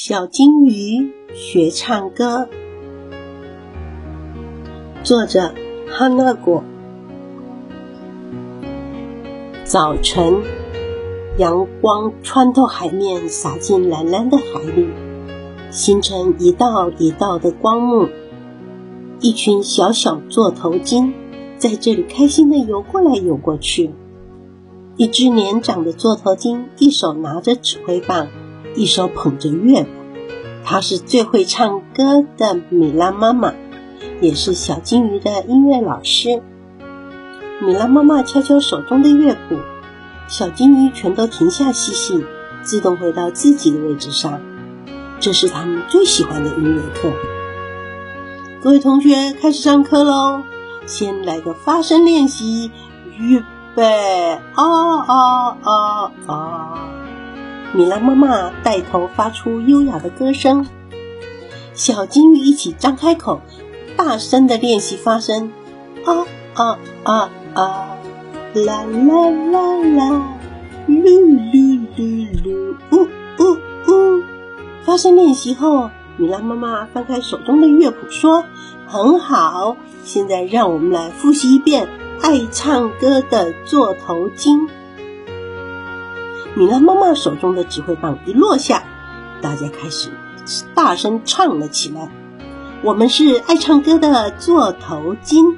小金鱼学唱歌，作者哈娜果。早晨，阳光穿透海面，洒进蓝蓝的海里，形成一道一道的光幕。一群小小座头鲸在这里开心的游过来游过去。一只年长的座头鲸一手拿着指挥棒。一手捧着乐谱，她是最会唱歌的米拉妈妈，也是小金鱼的音乐老师。米拉妈妈敲敲手中的乐谱，小金鱼全都停下嬉戏，自动回到自己的位置上。这是他们最喜欢的音乐课。各位同学，开始上课喽！先来个发声练习，预备，啊啊啊啊！米拉妈妈带头发出优雅的歌声，小金鱼一起张开口，大声的练习发声。啊啊啊啊！啦啦啦啦！噜噜噜噜！呜呜呜！发声练习后，米拉妈妈翻开手中的乐谱说：“很好，现在让我们来复习一遍爱唱歌的座头鲸。”米拉妈妈手中的指挥棒一落下，大家开始大声唱了起来。我们是爱唱歌的座头鲸，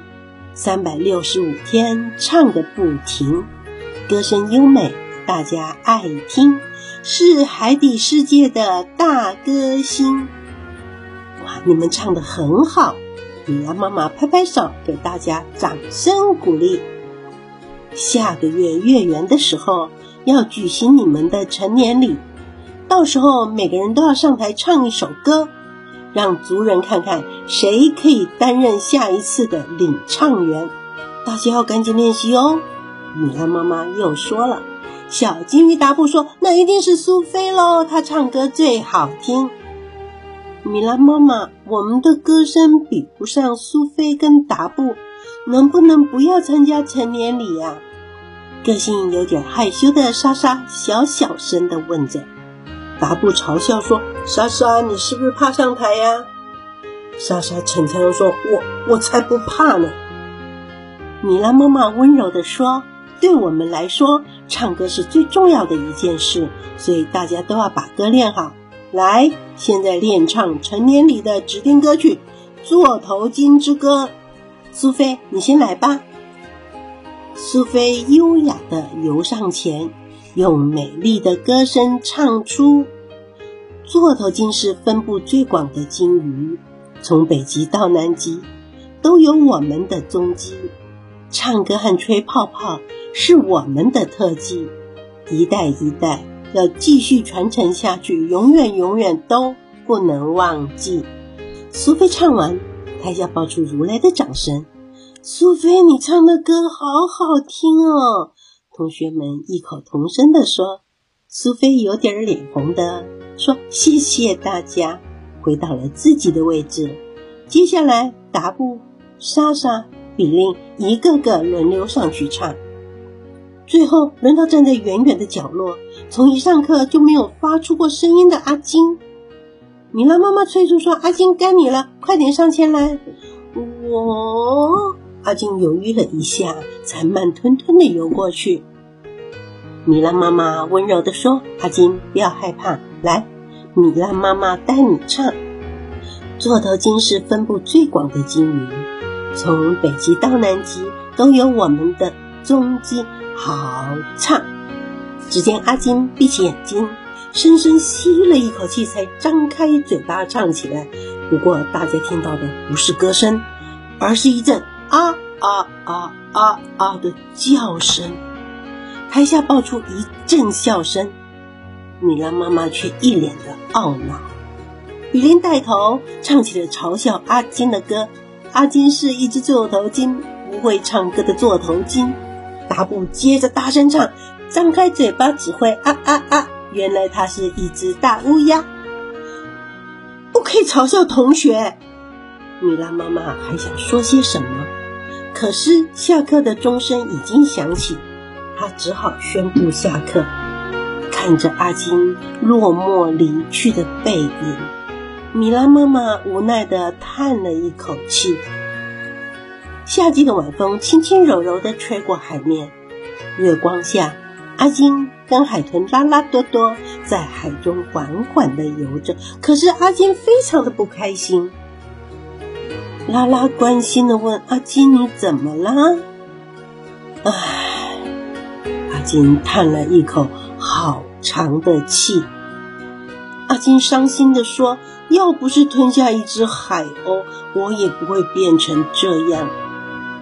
三百六十五天唱个不停，歌声优美，大家爱听，是海底世界的大歌星。哇，你们唱的很好！米拉妈妈拍拍手，给大家掌声鼓励。下个月月圆的时候。要举行你们的成年礼，到时候每个人都要上台唱一首歌，让族人看看谁可以担任下一次的领唱员。大家要赶紧练习哦！米拉妈妈又说了，小金鱼达布说：“那一定是苏菲喽，她唱歌最好听。”米拉妈妈，我们的歌声比不上苏菲跟达布，能不能不要参加成年礼呀？个性有点害羞的莎莎小小声的问着，达布嘲笑说：“莎莎，你是不是怕上台呀？”莎莎逞强说：“我我才不怕呢。”米拉妈妈温柔的说：“对我们来说，唱歌是最重要的一件事，所以大家都要把歌练好。来，现在练唱成年礼的指定歌曲《座头鲸之歌》。苏菲，你先来吧。”苏菲优雅地游上前，用美丽的歌声唱出：“座头鲸是分布最广的鲸鱼，从北极到南极都有我们的踪迹。唱歌和吹泡泡是我们的特技，一代一代要继续传承下去，永远永远都不能忘记。”苏菲唱完，台下爆出如来的掌声。苏菲，你唱的歌好好听哦！同学们异口同声的说。苏菲有点脸红的说：“谢谢大家。”回到了自己的位置。接下来，达布、莎莎、比利一个个轮流上去唱。最后轮到站在远远的角落，从一上课就没有发出过声音的阿金。米拉妈妈催促说：“阿金，该你了，快点上前来。”我。阿金犹豫了一下，才慢吞吞的游过去。米拉妈妈温柔的说：“阿金，不要害怕，来，米拉妈妈带你唱。座头鲸是分布最广的鲸鱼，从北极到南极都有我们的踪迹。好唱！”只见阿金闭起眼睛，深深吸了一口气，才张开嘴巴唱起来。不过，大家听到的不是歌声，而是一阵。啊啊啊啊啊的叫声，台下爆出一阵笑声，米拉妈妈却一脸的懊恼。雨林带头唱起了嘲笑阿金的歌。阿金是一只座头鲸，不会唱歌的座头鲸。达布接着大声唱，张开嘴巴指挥啊啊啊！原来他是一只大乌鸦。不可以嘲笑同学。米拉妈妈还想说些什么？可是下课的钟声已经响起，他只好宣布下课。看着阿金落寞离去的背影，米拉妈妈无奈地叹了一口气。夏季的晚风轻轻柔柔地吹过海面，月光下，阿金跟海豚拉拉多多在海中缓缓地游着。可是阿金非常的不开心。拉拉关心的问阿金：“你怎么了？”唉，阿金叹了一口好长的气。阿金伤心的说：“要不是吞下一只海鸥，我也不会变成这样。”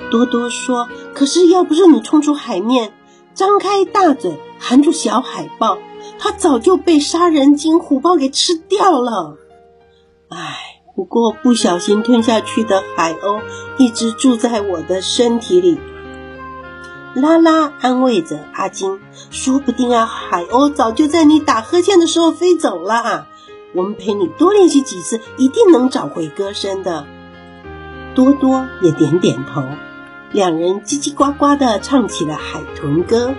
多多说：“可是要不是你冲出海面，张开大嘴含住小海豹，它早就被杀人鲸虎豹给吃掉了。”唉。不过不小心吞下去的海鸥一直住在我的身体里。拉拉安慰着阿金：“说不定啊，海鸥早就在你打呵欠的时候飞走了。我们陪你多练习几次，一定能找回歌声的。”多多也点点头，两人叽叽呱呱的唱起了海豚歌。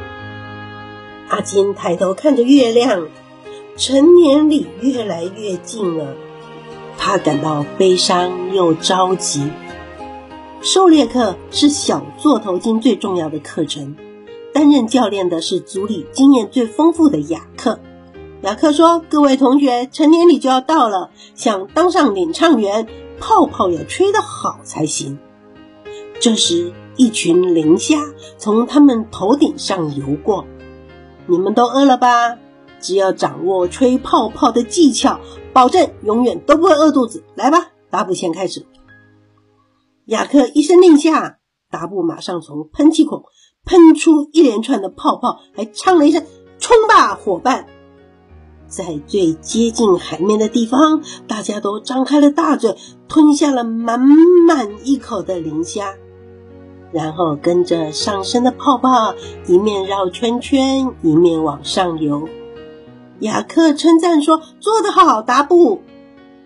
阿金抬头看着月亮，成年礼越来越近了。他感到悲伤又着急。狩猎课是小座头鲸最重要的课程，担任教练的是组里经验最丰富的雅克。雅克说：“各位同学，成年礼就要到了，想当上领唱员，泡泡要吹得好才行。”这时，一群磷虾从他们头顶上游过。你们都饿了吧？只要掌握吹泡泡的技巧。保证永远都不会饿肚子。来吧，达布先开始。雅克一声令下，达布马上从喷气孔喷出一连串的泡泡，还唱了一声：“冲吧，伙伴！”在最接近海面的地方，大家都张开了大嘴，吞下了满满一口的磷虾，然后跟着上升的泡泡一面绕圈圈，一面往上游。雅克称赞说：“做得好，达布。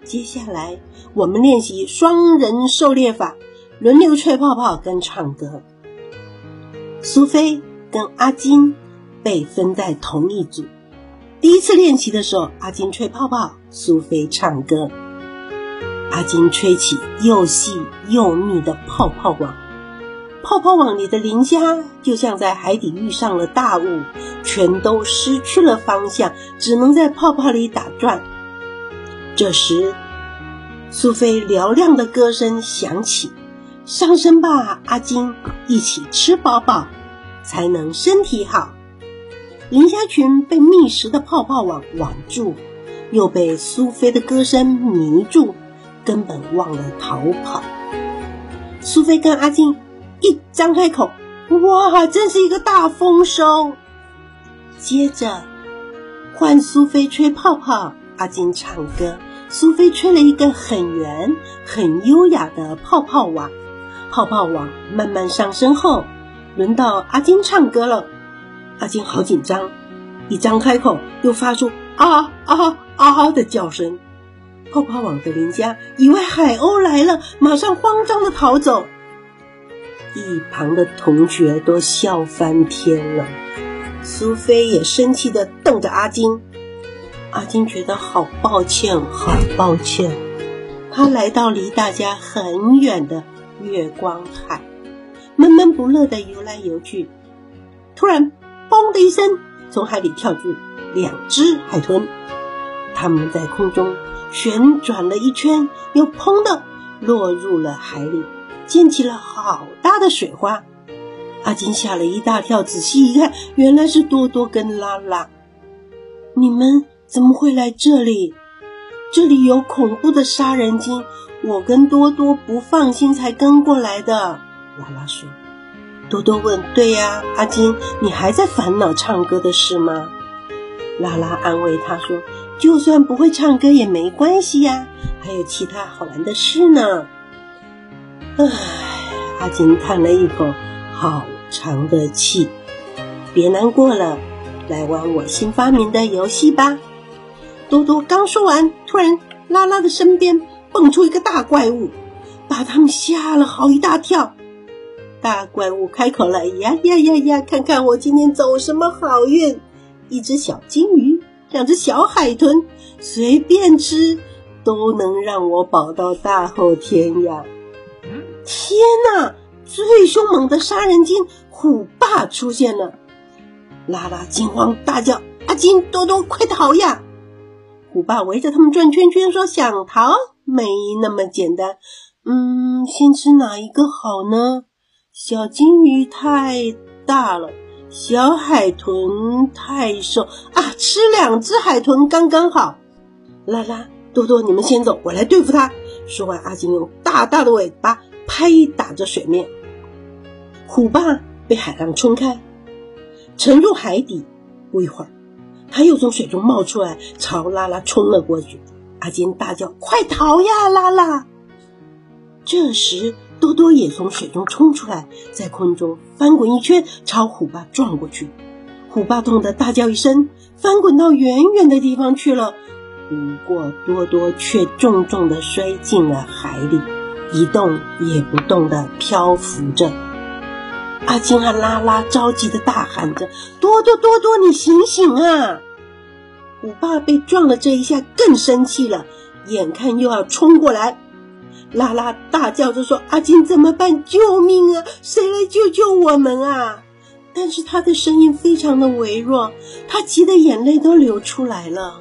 接下来我们练习双人狩猎法，轮流吹泡泡跟唱歌。苏菲跟阿金被分在同一组。第一次练习的时候，阿金吹泡泡，苏菲唱歌。阿金吹起又细又密的泡泡网。”泡泡网里的磷虾就像在海底遇上了大雾，全都失去了方向，只能在泡泡里打转。这时，苏菲嘹亮的歌声响起：“上升吧，阿金，一起吃饱饱，才能身体好。”磷虾群被密实的泡泡网网住，又被苏菲的歌声迷住，根本忘了逃跑。苏菲跟阿金。一张开口，哇，真是一个大丰收！接着换苏菲吹泡泡，阿金唱歌。苏菲吹了一个很圆、很优雅的泡泡网。泡泡网慢慢上升后，轮到阿金唱歌了。阿金好紧张，一张开口又发出啊啊啊的叫声。泡泡网的邻家以为海鸥来了，马上慌张的逃走。一旁的同学都笑翻天了，苏菲也生气的瞪着阿金。阿金觉得好抱歉，好抱歉。他来到离大家很远的月光海，闷闷不乐的游来游去。突然，嘣的一声，从海里跳出两只海豚，它们在空中旋转了一圈，又砰的落入了海里。溅起了好他的水花，阿金吓了一大跳，仔细一看，原来是多多跟拉拉。你们怎么会来这里？这里有恐怖的杀人精，我跟多多不放心才跟过来的。拉拉说。多多问：“对呀，阿金，你还在烦恼唱歌的事吗？”拉拉安慰他说：“就算不会唱歌也没关系呀，还有其他好玩的事呢。”唉，阿金叹了一口好长的气。别难过了，来玩我新发明的游戏吧。多多刚说完，突然拉拉的身边蹦出一个大怪物，把他们吓了好一大跳。大怪物开口了：“呀呀呀呀，看看我今天走什么好运！一只小金鱼，两只小海豚，随便吃都能让我饱到大后天呀！天哪！最凶猛的杀人鲸虎爸出现了，拉拉惊慌大叫：“阿金，多多，快逃呀！”虎爸围着他们转圈圈，说：“想逃没那么简单。嗯，先吃哪一个好呢？小金鱼太大了，小海豚太瘦啊，吃两只海豚刚刚好。”拉拉、多多，你们先走，我来对付他。说完，阿金用大大的尾巴拍打着水面。虎爸被海浪冲开，沉入海底。不一会儿，他又从水中冒出来，朝拉拉冲了过去。阿金大叫：“快逃呀，拉拉！”这时，多多也从水中冲出来，在空中翻滚一圈，朝虎爸撞过去。虎爸痛得大叫一声，翻滚到远远的地方去了。不过，多多却重重的摔进了海里，一动也不动的漂浮着。阿金和拉拉着急的大喊着：“多多多多，你醒醒啊！”虎爸被撞了这一下，更生气了，眼看又要冲过来，拉拉大叫着说：“阿金怎么办？救命啊！谁来救救我们啊？”但是他的声音非常的微弱，他急得眼泪都流出来了。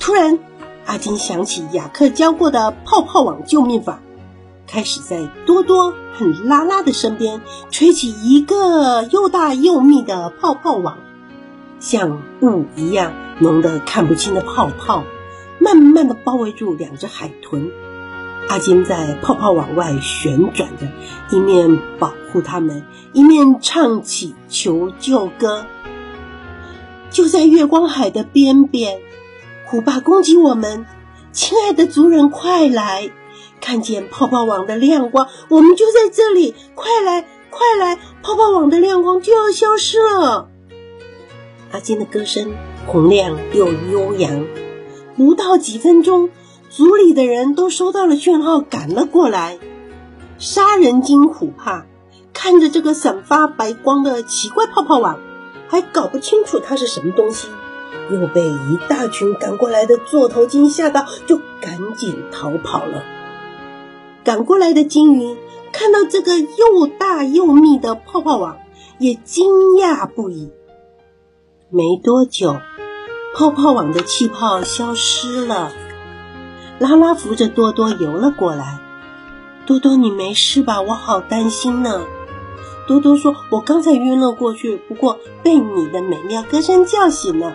突然，阿金想起雅克教过的泡泡网救命法。开始在多多和拉拉的身边吹起一个又大又密的泡泡网，像雾一样浓得看不清的泡泡，慢慢的包围住两只海豚。阿金在泡泡网外旋转着，一面保护它们，一面唱起求救歌。就在月光海的边边，虎爸攻击我们，亲爱的族人，快来！看见泡泡网的亮光，我们就在这里！快来，快来！泡泡网的亮光就要消失了。阿金的歌声洪亮又悠扬，不到几分钟，组里的人都收到了讯号，赶了过来。杀人鲸虎怕看着这个散发白光的奇怪泡泡网，还搞不清楚它是什么东西，又被一大群赶过来的座头鲸吓到，就赶紧逃跑了。赶过来的鲸鱼看到这个又大又密的泡泡网，也惊讶不已。没多久，泡泡网的气泡消失了。拉拉扶着多多游了过来。多多，你没事吧？我好担心呢。多多说：“我刚才晕了过去，不过被你的美妙歌声叫醒了。”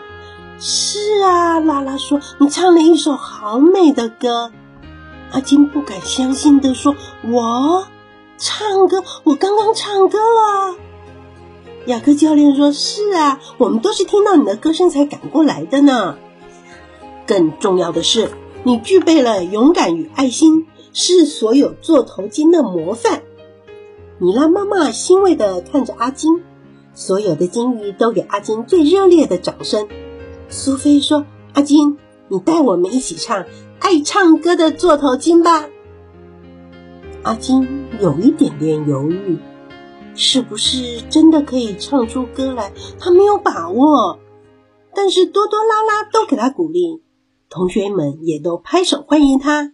是啊，拉拉说：“你唱了一首好美的歌。”阿金不敢相信的说：“我唱歌，我刚刚唱歌了。”雅克教练说：“是啊，我们都是听到你的歌声才赶过来的呢。更重要的是，你具备了勇敢与爱心，是所有座头鲸的模范。”米拉妈妈欣慰的看着阿金，所有的鲸鱼都给阿金最热烈的掌声。苏菲说：“阿金，你带我们一起唱。”爱唱歌的座头鲸吧，阿金有一点点犹豫，是不是真的可以唱出歌来？他没有把握。但是多多拉拉都给他鼓励，同学们也都拍手欢迎他。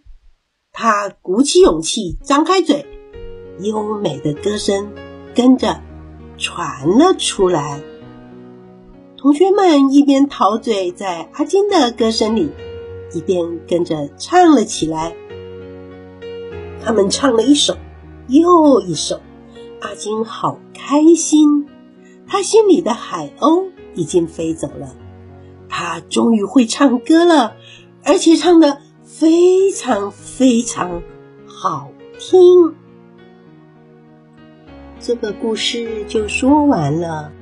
他鼓起勇气，张开嘴，优美的歌声跟着传了出来。同学们一边陶醉在阿金的歌声里。一边跟着唱了起来，他们唱了一首又一首，阿金好开心。他心里的海鸥已经飞走了，他终于会唱歌了，而且唱的非常非常好听。这个故事就说完了。